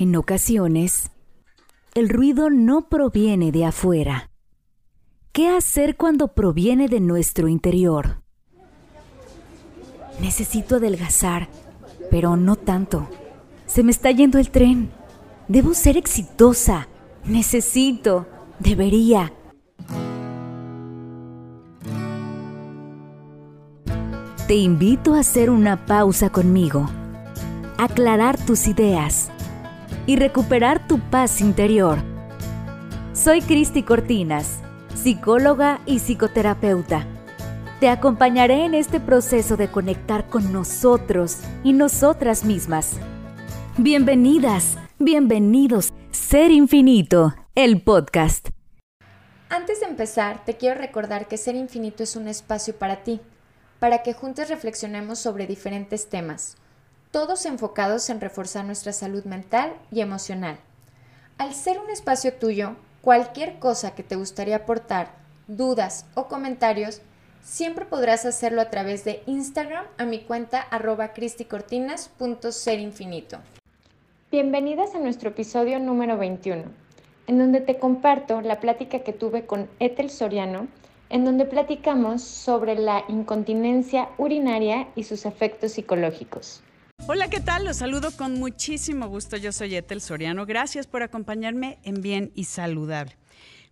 En ocasiones, el ruido no proviene de afuera. ¿Qué hacer cuando proviene de nuestro interior? Necesito adelgazar, pero no tanto. Se me está yendo el tren. Debo ser exitosa. Necesito. Debería. Te invito a hacer una pausa conmigo, aclarar tus ideas y recuperar tu paz interior. Soy Cristi Cortinas, psicóloga y psicoterapeuta. Te acompañaré en este proceso de conectar con nosotros y nosotras mismas. Bienvenidas, bienvenidos, Ser Infinito, el podcast. Antes de empezar, te quiero recordar que Ser Infinito es un espacio para ti, para que juntos reflexionemos sobre diferentes temas todos enfocados en reforzar nuestra salud mental y emocional. Al ser un espacio tuyo, cualquier cosa que te gustaría aportar, dudas o comentarios, siempre podrás hacerlo a través de Instagram a mi cuenta arroba cristicortinas.serinfinito. Bienvenidas a nuestro episodio número 21, en donde te comparto la plática que tuve con Ethel Soriano, en donde platicamos sobre la incontinencia urinaria y sus efectos psicológicos. Hola, ¿qué tal? Los saludo con muchísimo gusto. Yo soy Etel Soriano. Gracias por acompañarme en Bien y Saludable.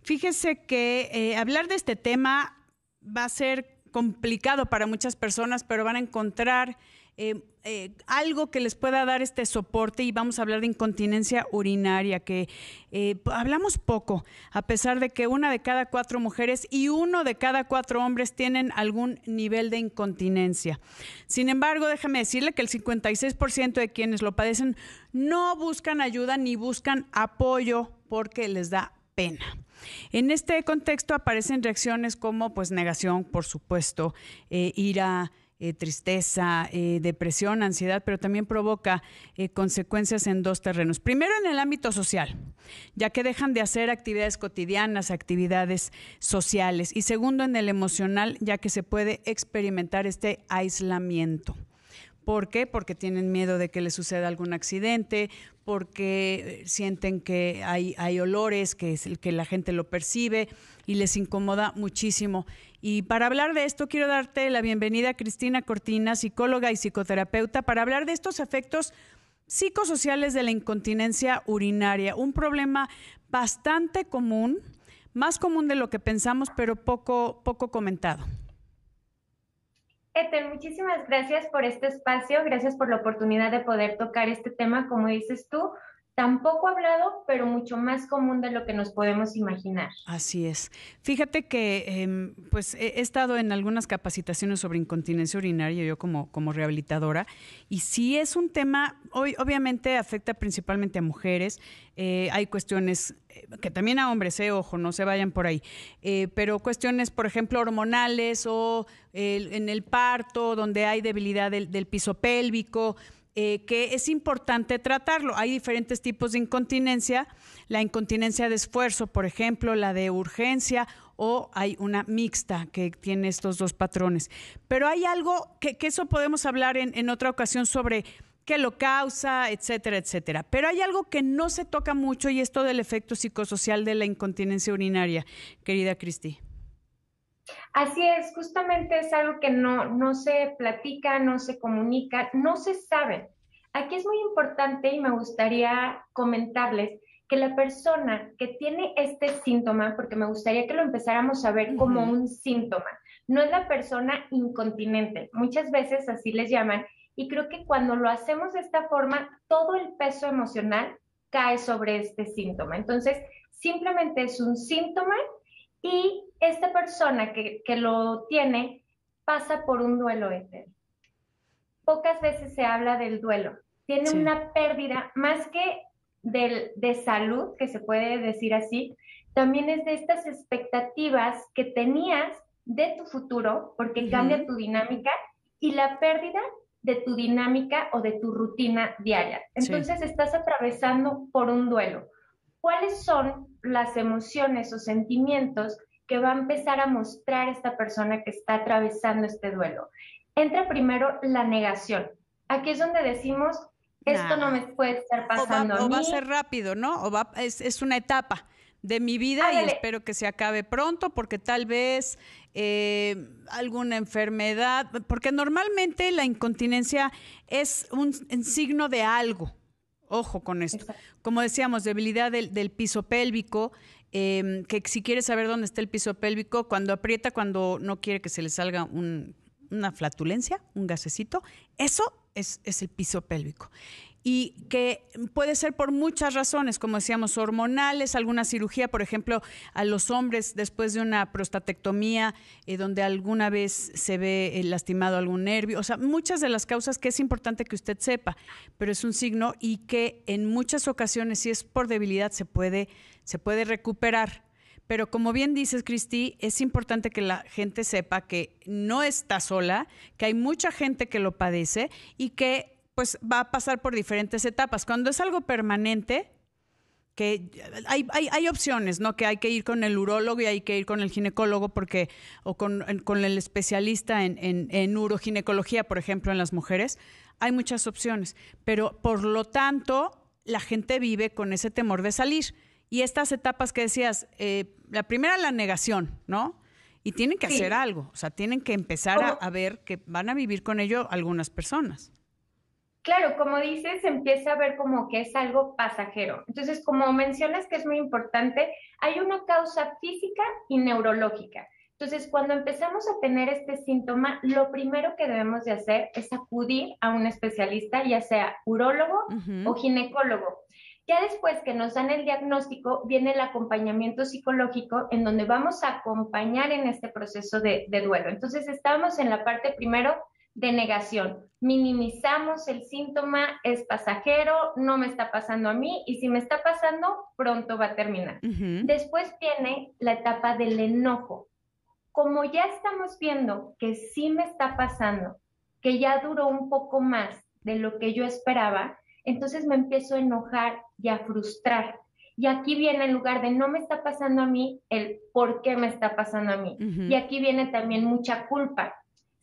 Fíjese que eh, hablar de este tema va a ser complicado para muchas personas, pero van a encontrar eh, eh, algo que les pueda dar este soporte y vamos a hablar de incontinencia urinaria, que eh, hablamos poco, a pesar de que una de cada cuatro mujeres y uno de cada cuatro hombres tienen algún nivel de incontinencia. Sin embargo, déjame decirle que el 56% de quienes lo padecen no buscan ayuda ni buscan apoyo porque les da pena. En este contexto aparecen reacciones como pues negación, por supuesto, ira, eh, tristeza, eh, depresión, ansiedad, pero también provoca eh, consecuencias en dos terrenos. Primero en el ámbito social, ya que dejan de hacer actividades cotidianas, actividades sociales. Y segundo en el emocional, ya que se puede experimentar este aislamiento. ¿Por qué? Porque tienen miedo de que les suceda algún accidente, porque sienten que hay, hay olores, que, es el que la gente lo percibe y les incomoda muchísimo. Y para hablar de esto, quiero darte la bienvenida a Cristina Cortina, psicóloga y psicoterapeuta, para hablar de estos efectos psicosociales de la incontinencia urinaria, un problema bastante común, más común de lo que pensamos, pero poco, poco comentado. Ethel, muchísimas gracias por este espacio, gracias por la oportunidad de poder tocar este tema, como dices tú, tampoco hablado, pero mucho más común de lo que nos podemos imaginar. Así es. Fíjate que em, pues he, estado en algunas capacitaciones sobre incontinencia urinaria, yo como, como rehabilitadora, y sí es un tema, hoy, obviamente afecta principalmente a mujeres, eh, hay cuestiones eh, que también a hombres, eh, ojo, no se vayan por ahí, pero cuestiones, por ejemplo, hormonales o en el parto, donde hay debilidad del, del piso pélvico, eh, que es importante tratarlo. Hay diferentes tipos de incontinencia, la incontinencia de esfuerzo, por ejemplo, la de urgencia o hay una mixta que tiene estos dos patrones. Pero hay algo que, eso podemos hablar en, en otra ocasión sobre qué lo causa, etcétera, etcétera. Pero hay algo que no se toca mucho y es todo el efecto psicosocial de la incontinencia urinaria, querida Cristi. Así es, justamente es algo que no, no se platica, no se comunica, no se sabe. Aquí es muy importante y me gustaría comentarles que la persona que tiene este síntoma, porque me gustaría que lo empezáramos a ver como un síntoma, no es la persona incontinente, muchas veces así les llaman, y creo que cuando lo hacemos de esta forma, todo el peso emocional cae sobre este síntoma. Entonces, simplemente es un síntoma y esta persona que, lo tiene pasa por un duelo eterno. Pocas veces se habla del duelo. Tiene una pérdida más que de salud, que se puede decir así, también es de estas expectativas que tenías de tu futuro, porque cambia tu dinámica, y la pérdida de tu dinámica o de tu rutina diaria. Entonces estás atravesando por un duelo. ¿Cuáles son las emociones o sentimientos que va a empezar a mostrar esta persona que está atravesando este duelo. Entra primero la negación. Aquí es donde decimos, esto no me puede estar pasando. O va, a, mí. O va a ser rápido, ¿no? O va, es, es una etapa de mi vida y espero que se acabe pronto porque tal vez eh, alguna enfermedad, porque normalmente la incontinencia es un, signo de algo. Ojo con esto. Como decíamos, debilidad del, piso pélvico, em, que si quiere saber dónde está el piso pélvico, cuando aprieta, cuando no quiere que se le salga una flatulencia, un gasecito, eso es, es el piso pélvico y que puede ser por muchas razones, como decíamos, hormonales, alguna cirugía, por ejemplo, a los hombres después de una prostatectomía, eh, donde alguna vez se ve eh, lastimado algún nervio, o sea, muchas de las causas que es importante que usted sepa, pero es un signo y que en muchas ocasiones, si es por debilidad, se puede, se puede recuperar. Pero como bien dices, Cristi, es importante que la gente sepa que no está sola, que hay mucha gente que lo padece y que pues va a pasar por diferentes etapas. Cuando es algo permanente, que hay, hay, opciones, ¿no? Que hay que ir con el urólogo y hay que ir con el ginecólogo porque, o con, el especialista en, en, uroginecología, por ejemplo, en las mujeres. Hay muchas opciones, pero por lo tanto, la gente vive con ese temor de salir. Y estas etapas que decías, eh, la primera, la negación, ¿no? Y tienen que hacer algo, o sea, tienen que empezar a, a ver que van a vivir con ello algunas personas. Claro, como dices, empieza a ver como que es algo pasajero. Entonces, como mencionas que es muy importante, hay una causa física y neurológica. Entonces, cuando empezamos a tener este síntoma, lo primero que debemos de hacer es acudir a un especialista, ya sea urólogo o ginecólogo. Ya después que nos dan el diagnóstico, viene el acompañamiento psicológico en donde vamos a acompañar en este proceso de, de duelo. Entonces, estamos en la parte primero de negación. Minimizamos el síntoma, es pasajero, no me está pasando a mí y si me está pasando, pronto va a terminar. Después viene la etapa del enojo. Como ya estamos viendo que sí me está pasando, que ya duró un poco más de lo que yo esperaba, entonces me empiezo a enojar y a frustrar. Y aquí viene en lugar de no me está pasando a mí, el por qué me está pasando a mí. Y aquí viene también mucha culpa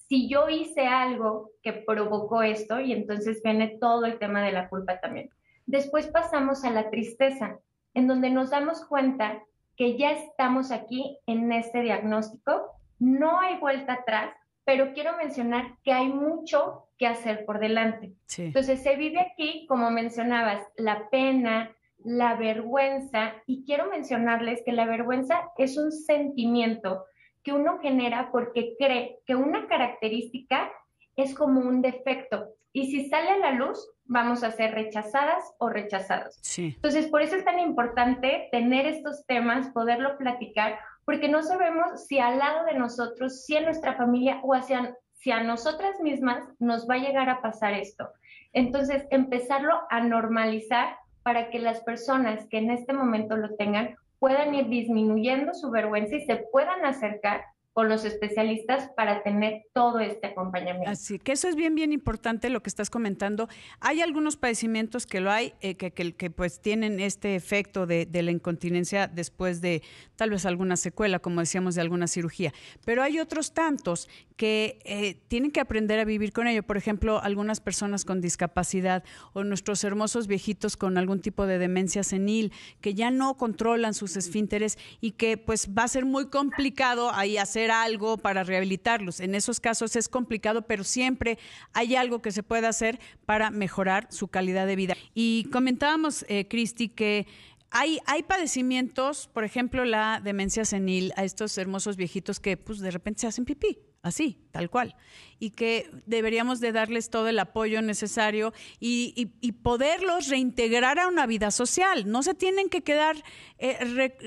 si yo hice algo que provocó esto, y entonces viene todo el tema de la culpa también. Después pasamos a la tristeza, en donde nos damos cuenta que ya estamos aquí en este diagnóstico, no hay vuelta atrás, pero quiero mencionar que hay mucho que hacer por delante. Entonces se vive aquí, como mencionabas, la pena, la vergüenza, y quiero mencionarles que la vergüenza es un sentimiento que uno genera porque cree que una característica es como un defecto y si sale a la luz vamos a ser rechazadas o rechazados. Entonces, por eso es tan importante tener estos temas, poderlo platicar, porque no sabemos si al lado de nosotros, si en nuestra familia o hacia, si a nosotras mismas nos va a llegar a pasar esto. Entonces, empezarlo a normalizar para que las personas que en este momento lo tengan puedan ir disminuyendo su vergüenza y se puedan acercar con los especialistas para tener todo este acompañamiento. Así que eso es bien, bien importante lo que estás comentando. Hay algunos padecimientos que lo hay, eh, que, que, pues tienen este efecto de, de, la incontinencia después de tal vez alguna secuela, como decíamos, de alguna cirugía. Pero hay otros tantos que eh, tienen que aprender a vivir con ello. Por ejemplo, algunas personas con discapacidad o nuestros hermosos viejitos con algún tipo de demencia senil que ya no controlan sus esfínteres y que pues va a ser muy complicado ahí hacer algo para rehabilitarlos. En esos casos es complicado, pero siempre hay algo que se puede hacer para mejorar su calidad de vida. Y comentábamos, eh, Cristi, que hay, hay, padecimientos, por ejemplo, la demencia senil, a estos hermosos viejitos que pues de repente se hacen pipí así, tal cual, y que deberíamos de darles todo el apoyo necesario y, poderlos reintegrar a una vida social. No se tienen que quedar eh,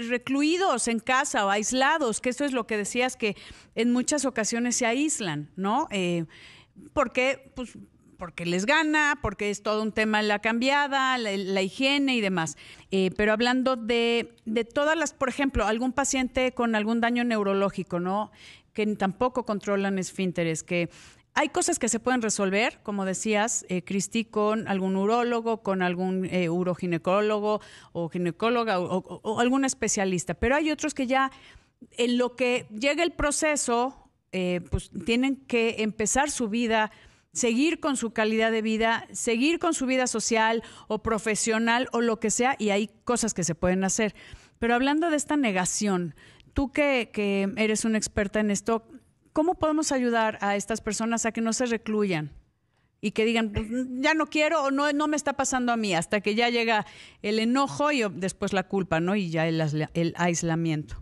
recluidos en casa o aislados, que eso es lo que decías, que en muchas ocasiones se aíslan, ¿no? Eh, porque, pues, porque les gana, porque es todo un tema la cambiada, la, higiene y demás. Eh, pero hablando de, de, todas las, por ejemplo, algún paciente con algún daño neurológico, ¿no? Que tampoco controlan esfínteres, que hay cosas que se pueden resolver, como decías, eh, Cristi, con algún urólogo, con algún eh, uroginecólogo o ginecóloga o, algún especialista, pero hay otros que ya en lo que llega el proceso, eh, pues tienen que empezar su vida seguir con su calidad de vida, seguir con su vida social o profesional o lo que sea, y hay cosas que se pueden hacer. Pero hablando de esta negación, tú que, que eres una experta en esto, ¿cómo podemos ayudar a estas personas a que no se recluyan? y que digan, pues, ya no quiero o no, no me está pasando a mí, hasta que ya llega el enojo y después la culpa, ¿no? Y ya el, el aislamiento.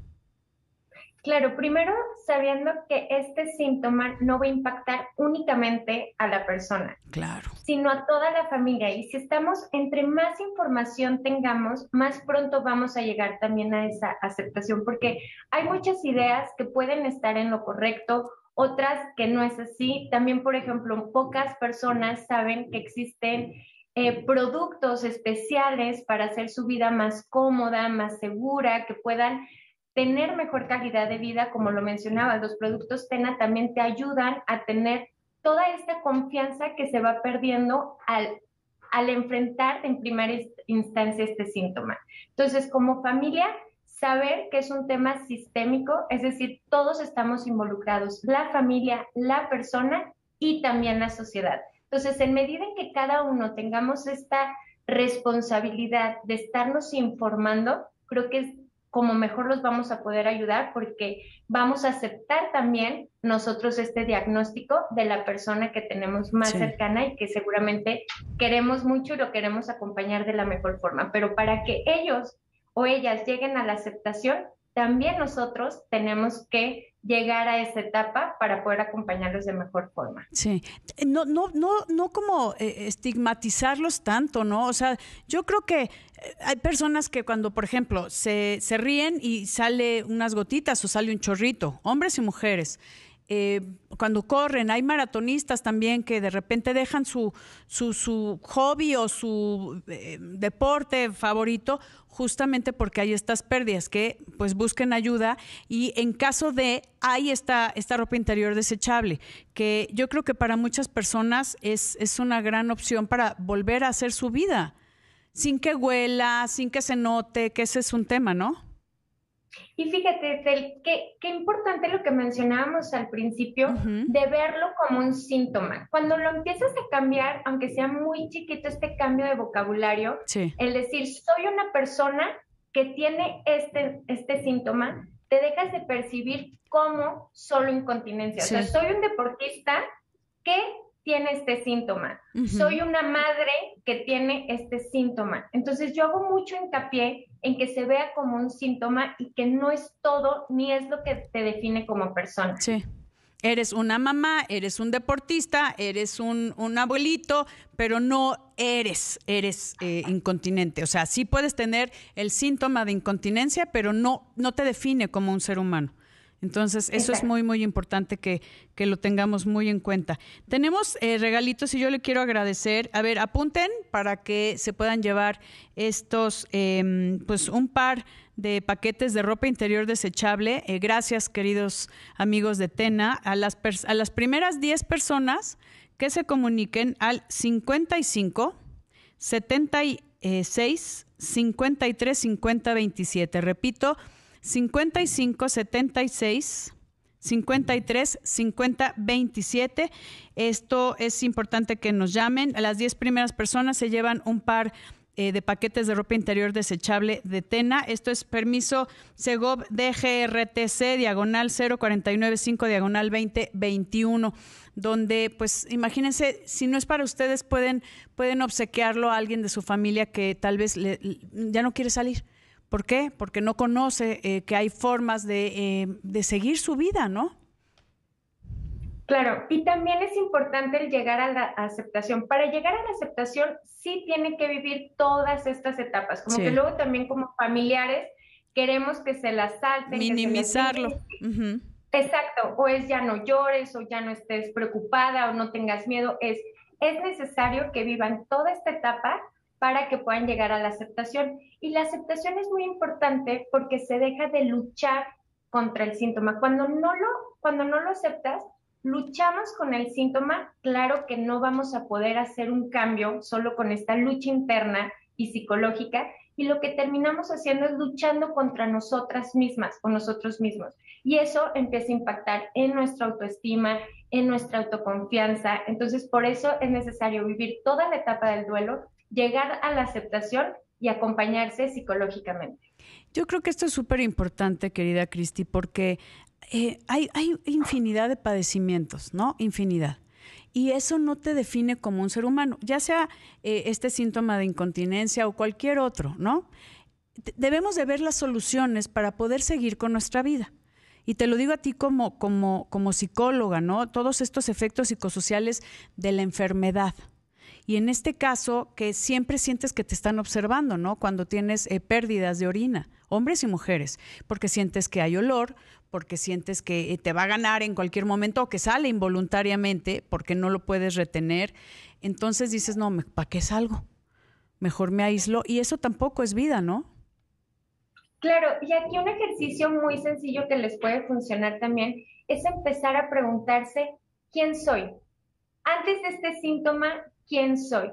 Claro, primero sabiendo que este síntoma no va a impactar únicamente a la persona, claro. sino a toda la familia. Y si estamos, entre más información tengamos, más pronto vamos a llegar también a esa aceptación, porque hay muchas ideas que pueden estar en lo correcto, otras que no es así. También, por ejemplo, pocas personas saben que existen eh, productos especiales para hacer su vida más cómoda, más segura, que puedan tener mejor calidad de vida, como lo mencionaba, los productos TENA también te ayudan a tener toda esta confianza que se va perdiendo al, al enfrentar en primera instancia este síntoma. Entonces, como familia, saber que es un tema sistémico, es decir, todos estamos involucrados, la familia, la persona y también la sociedad. Entonces, en medida en que cada uno tengamos esta responsabilidad de estarnos informando, creo que es como mejor los vamos a poder ayudar porque vamos a aceptar también nosotros este diagnóstico de la persona que tenemos más cercana y que seguramente queremos mucho y lo queremos acompañar de la mejor forma. Pero para que ellos o ellas lleguen a la aceptación, también nosotros tenemos que llegar a esa etapa para poder acompañarlos de mejor forma. Sí, no, no, no, no como eh, estigmatizarlos tanto, ¿no? O sea, yo creo que eh, hay personas que cuando, por ejemplo, se, se ríen y sale unas gotitas o sale un chorrito, hombres y mujeres. Eh, cuando corren, hay maratonistas también que de repente dejan su, su, su hobby o su deporte favorito justamente porque hay estas pérdidas, que pues busquen ayuda y en caso de, hay esta, esta ropa interior desechable, que yo creo que para muchas personas es, es una gran opción para volver a hacer su vida, sin que huela, sin que se note, que ese es un tema, ¿no? Y fíjate, qué, qué importante lo que mencionábamos al principio, de verlo como un síntoma. Cuando lo empiezas a cambiar, aunque sea muy chiquito este cambio de vocabulario, el decir, soy una persona que tiene este, este síntoma, te dejas de percibir como solo incontinencia. O sea, soy un deportista que tiene este síntoma. Soy una madre que tiene este síntoma. Entonces yo hago mucho hincapié en que se vea como un síntoma y que no es todo ni es lo que te define como persona. Sí. Eres una mamá, eres un deportista, eres un, abuelito, pero no eres, eres eh, incontinente. O sea, sí puedes tener el síntoma de incontinencia, pero no, no te define como un ser humano. Entonces, eso es muy, muy importante que, que, lo tengamos muy en cuenta. Tenemos eh, regalitos y yo le quiero agradecer. A ver, apunten para que se puedan llevar estos, em, pues un par de paquetes de ropa interior desechable. Eh, gracias, queridos amigos de Tena. A las, a las primeras 10 personas que se comuniquen al 55 76 53 50 27. Repito, 55 76 53 50 27. Esto es importante que nos llamen. A las 10 primeras personas se llevan un par eh, de paquetes de ropa interior desechable de Tena. Esto es permiso Segov DGRTC, diagonal 0495, diagonal 2021, donde, pues, imagínense, si no es para ustedes, pueden, pueden obsequiarlo a alguien de su familia que tal vez ya no quiere salir ¿Por qué? Porque no conoce eh, que hay formas eh, de, seguir su vida, ¿no? Claro, y también es importante el llegar a la aceptación. Para llegar a la aceptación sí tiene que vivir todas estas etapas, como que luego también como familiares queremos que se las salten. Minimizarlo. Exacto, o es ya no llores, o ya no estés preocupada, o no tengas miedo, es, es necesario que vivan toda esta etapa para que puedan llegar a la aceptación. Y la aceptación es muy importante porque se deja de luchar contra el síntoma. Cuando no lo, cuando no lo aceptas, luchamos con el síntoma, claro que no vamos a poder hacer un cambio solo con esta lucha interna y psicológica, y lo que terminamos haciendo es luchando contra nosotras mismas o nosotros mismos. Y eso empieza a impactar en nuestra autoestima, en nuestra autoconfianza. Entonces, por eso es necesario vivir toda la etapa del duelo, llegar a la aceptación y acompañarse psicológicamente. Yo creo que esto es súper importante, querida Cristi, porque eh, hay, infinidad de padecimientos, ¿no? Infinidad y eso no te define como un ser humano, ya sea eh, este síntoma de incontinencia o cualquier otro, ¿no? Debemos de ver las soluciones para poder seguir con nuestra vida. Y te lo digo a ti como, como, como psicóloga, ¿no? Todos estos efectos psicosociales de la enfermedad. Y en este caso, que siempre sientes que te están observando, ¿no? Cuando tienes eh, pérdidas de orina, hombres y mujeres, porque sientes que hay olor, porque sientes que eh, te va a ganar en cualquier momento o que sale involuntariamente porque no lo puedes retener. Entonces dices, no, ¿para qué salgo? Mejor me aíslo. Y eso tampoco es vida, ¿no? Claro, y aquí un ejercicio muy sencillo que les puede funcionar también es empezar a preguntarse, ¿quién soy? Antes de este síntoma, ¿quién soy?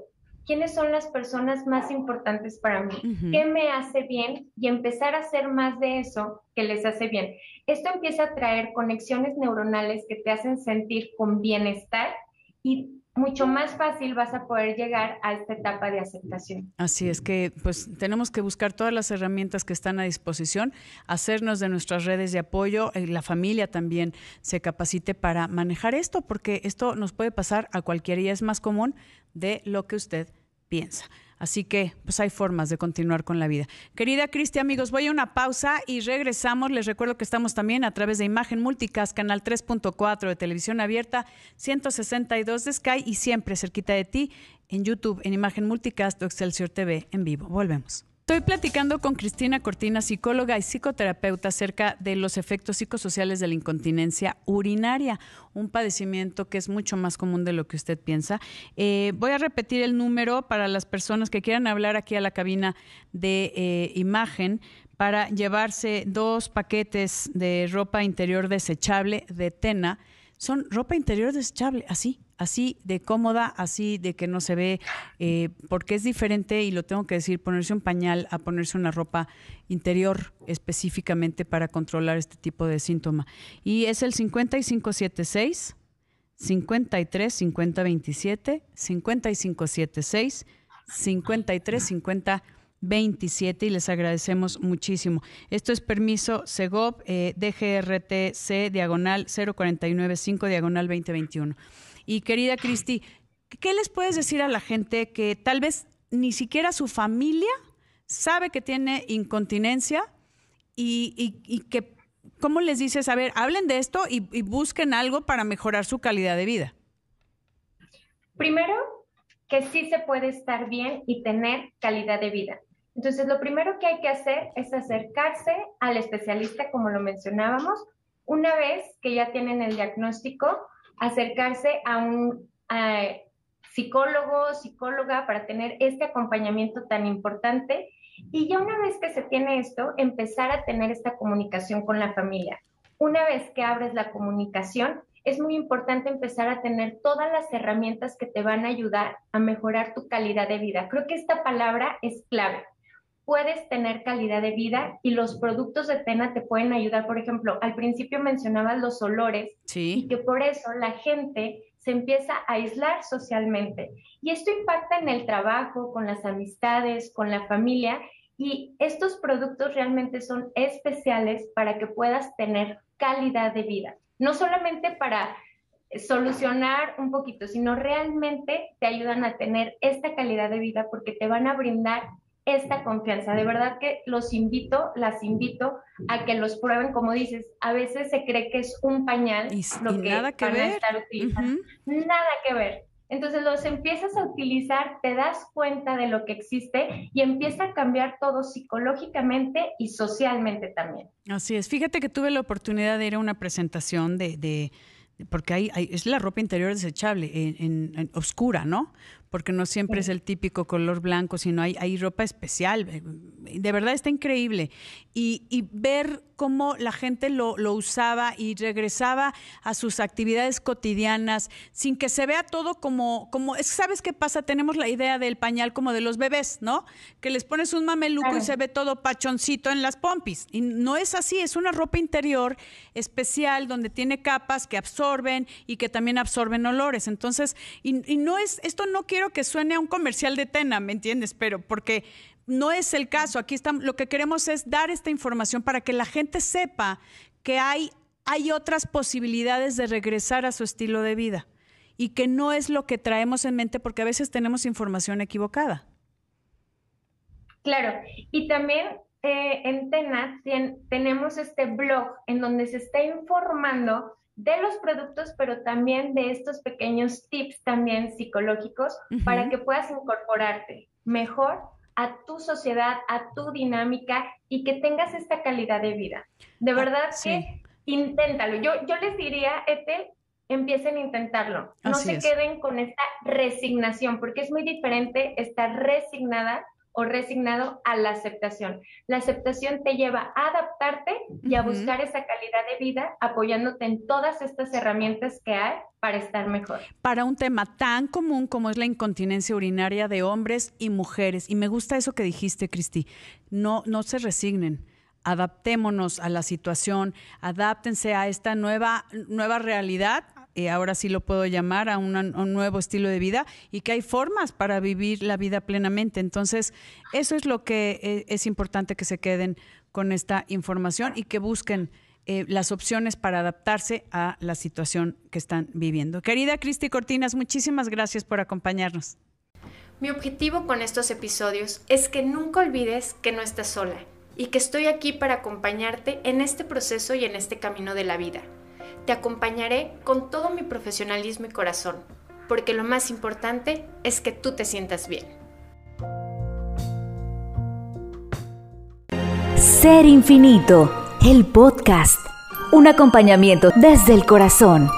quiénes son las personas más importantes para mí, qué me hace bien y empezar a hacer más de eso que les hace bien. Esto empieza a traer conexiones neuronales que te hacen sentir con bienestar y mucho más fácil vas a poder llegar a esta etapa de aceptación. Así es que pues tenemos que buscar todas las herramientas que están a disposición, hacernos de nuestras redes de apoyo, eh, la familia también se capacite para manejar esto, porque esto nos puede pasar a cualquiera y es más común de lo que usted piensa. Así que, pues hay formas de continuar con la vida. Querida Cristi, amigos, voy a una pausa y regresamos. Les recuerdo que estamos también a través de Imagen Multicast, canal 3.4 de televisión abierta, 162 de Sky y siempre cerquita de ti en YouTube, en Imagen Multicast o Excelsior TV en vivo. Volvemos. Estoy platicando con Cristina Cortina, psicóloga y psicoterapeuta, acerca de los efectos psicosociales de la incontinencia urinaria, un padecimiento que es mucho más común de lo que usted piensa. Eh, voy a repetir el número para las personas que quieran hablar aquí a la cabina de eh, imagen para llevarse dos paquetes de ropa interior desechable de Tena. Son ropa interior desechable, así, así de cómoda, así de que no se ve, eh, porque es diferente, y lo tengo que decir, ponerse un pañal a ponerse una ropa interior específicamente para controlar este tipo de síntoma. Y es el 5576 53 50 27 5576 53 50 27 y les agradecemos muchísimo. Esto es permiso SEGOP eh, DGRTC diagonal 0495 diagonal 2021. Y querida Cristi, ¿qué les puedes decir a la gente que tal vez ni siquiera su familia sabe que tiene incontinencia y, que, ¿cómo les dices? A ver, hablen de esto y, y busquen algo para mejorar su calidad de vida. Primero, que sí se puede estar bien y tener calidad de vida. Entonces, lo primero que hay que hacer es acercarse al especialista, como lo mencionábamos, una vez que ya tienen el diagnóstico, acercarse a un psicólogo, psicóloga para tener este acompañamiento tan importante. Y ya una vez que se tiene esto, empezar a tener esta comunicación con la familia. Una vez que abres la comunicación, es muy importante empezar a tener todas las herramientas que te van a ayudar a mejorar tu calidad de vida. Creo que esta palabra es clave. Puedes tener calidad de vida y los productos de Tena te pueden ayudar. Por ejemplo, al principio mencionabas los olores y que por eso la gente se empieza a aislar socialmente. Y esto impacta en el trabajo, con las amistades, con la familia. Y estos productos realmente son especiales para que puedas tener calidad de vida. No solamente para solucionar un poquito, sino realmente te ayudan a tener esta calidad de vida porque te van a brindar esta confianza. De verdad que los invito, las invito a que los prueben, como dices, a veces se cree que es un pañal lo que, nada que ver. Nada que ver. Entonces los empiezas a utilizar, te das cuenta de lo que existe y empieza a cambiar todo psicológicamente y socialmente también. Así es. Fíjate que tuve la oportunidad de ir a una presentación de, de porque hay, es la ropa interior desechable, en, oscura, ¿no? Porque no siempre es el típico color blanco, sino hay, hay ropa especial. De verdad está increíble. Y, y ver cómo la gente lo, lo, usaba y regresaba a sus actividades cotidianas sin que se vea todo como, como, ¿sabes qué pasa? Tenemos la idea del pañal como de los bebés, ¿no? Que les pones un mameluco y se ve todo pachoncito en las pompis. Y no es así, es una ropa interior especial donde tiene capas que absorben y que también absorben olores. Entonces, y, y no es, esto no quiero que suene a un comercial de Tena, ¿me entiendes? Pero porque no es el caso. Aquí estamos, lo que queremos es dar esta información para que la gente sepa que hay, hay otras posibilidades de regresar a su estilo de vida y que no es lo que traemos en mente porque a veces tenemos información equivocada. Claro, y también eh, en TENAT tenemos este blog en donde se está informando de los productos, pero también de estos pequeños tips también psicológicos para que puedas incorporarte mejor a tu sociedad, a tu dinámica y que tengas esta calidad de vida. De ah, verdad que inténtalo. Yo, yo les diría, Ethel, empiecen a intentarlo. No se queden con esta resignación, porque es muy diferente estar resignada o resignado a la aceptación. La aceptación te lleva a adaptarte y a buscar esa calidad de vida apoyándote en todas estas herramientas que hay para estar mejor. Para un tema tan común como es la incontinencia urinaria de hombres y mujeres. Y me gusta eso que dijiste, Cristi. No, no se resignen adaptémonos a la situación, adáptense a esta nueva, nueva realidad eh, ahora sí lo puedo llamar, a, un nuevo estilo de vida y que hay formas para vivir la vida plenamente. Entonces, eso es lo que eh, es importante que se queden con esta información y que busquen eh, las opciones para adaptarse a la situación que están viviendo. Querida Cristi Cortinas, muchísimas gracias por acompañarnos. Mi objetivo con estos episodios es que nunca olvides que no estás sola y que estoy aquí para acompañarte en este proceso y en este camino de la vida. Te acompañaré con todo mi profesionalismo y corazón, porque lo más importante es que tú te sientas bien. Ser Infinito, el podcast, un acompañamiento desde el corazón.